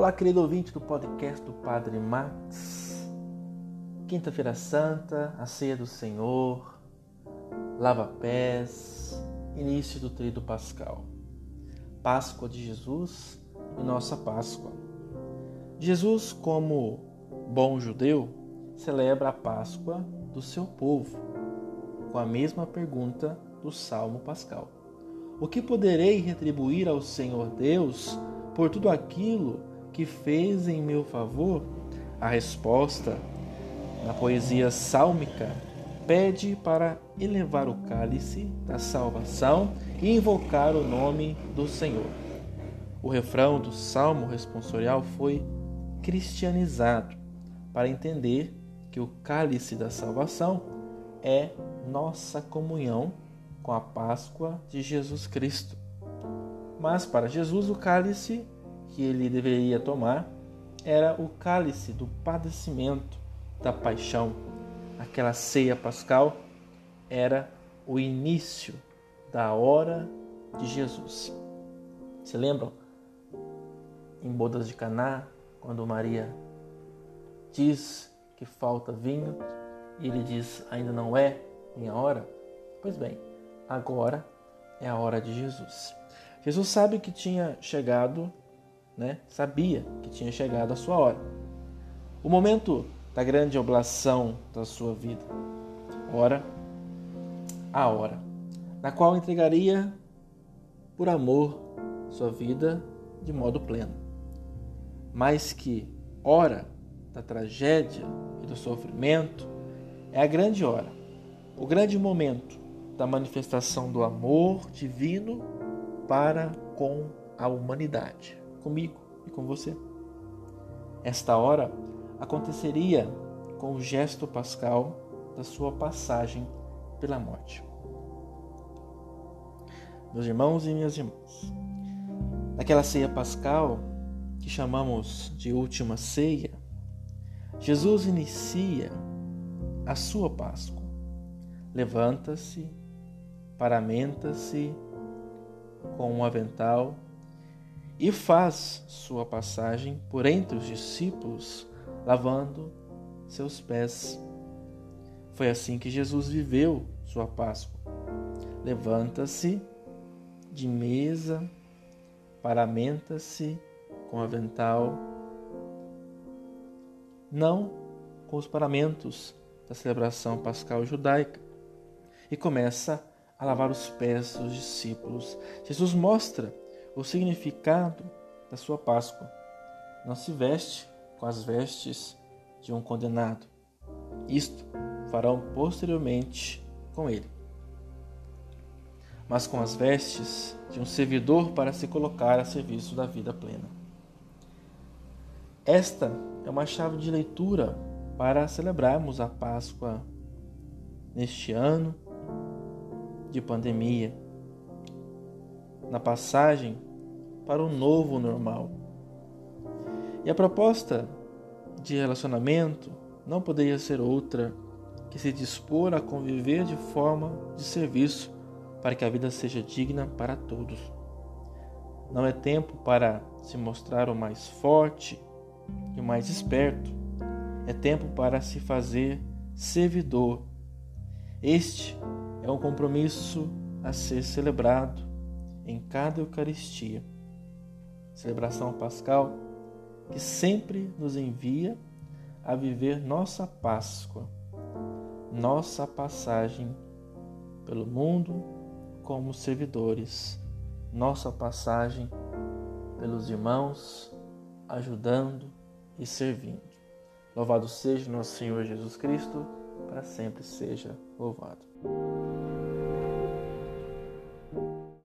Olá, querido ouvinte do podcast do Padre Max. Quinta-feira Santa, a ceia do Senhor, lava-pés, início do tríduo pascal. Páscoa de Jesus e nossa Páscoa. Jesus, como bom judeu, celebra a Páscoa do seu povo, com a mesma pergunta do Salmo Pascal. O que poderei retribuir ao Senhor Deus por tudo aquilo que fez em meu favor? A resposta, na poesia sálmica, pede para elevar o cálice da salvação e invocar o nome do Senhor. O refrão do salmo responsorial foi cristianizado para entender que o cálice da salvação é nossa comunhão com a Páscoa de Jesus Cristo. Mas para Jesus o cálice que ele deveria tomar era o cálice do padecimento, da paixão. Aquela ceia pascal era o início da hora de Jesus. Se lembram? Em bodas de Caná, quando Maria diz que falta vinho e ele diz ainda não é minha hora? Pois bem, agora é a hora de Jesus. Jesus sabe que tinha chegado né, sabia que tinha chegado a sua hora. O momento da grande oblação da sua vida. Ora, a hora, na qual entregaria por amor sua vida de modo pleno. Mas que hora da tragédia e do sofrimento é a grande hora, o grande momento da manifestação do amor divino para com a humanidade comigo e com você. Esta hora aconteceria com o gesto pascal da sua passagem pela morte. Meus irmãos e minhas irmãs, naquela ceia pascal que chamamos de última ceia, Jesus inicia a sua Páscoa. Levanta-se, paramenta-se com um avental e faz sua passagem por entre os discípulos, lavando seus pés. Foi assim que Jesus viveu sua Páscoa. Levanta-se de mesa, paramenta-se com avental, não com os paramentos da celebração pascal judaica, e começa a lavar os pés dos discípulos. Jesus mostra o significado da sua Páscoa. Não se veste com as vestes de um condenado. Isto farão posteriormente com ele. Mas com as vestes de um servidor para se colocar a serviço da vida plena. Esta é uma chave de leitura para celebrarmos a Páscoa neste ano de pandemia na passagem para o novo normal. E a proposta de relacionamento não poderia ser outra que se dispor a conviver de forma de serviço para que a vida seja digna para todos. Não é tempo para se mostrar o mais forte e o mais esperto. É tempo para se fazer servidor. Este é um compromisso a ser celebrado em cada Eucaristia. Celebração pascal que sempre nos envia a viver nossa Páscoa, nossa passagem pelo mundo como servidores, nossa passagem pelos irmãos, ajudando e servindo. Louvado seja nosso Senhor Jesus Cristo, para sempre seja louvado.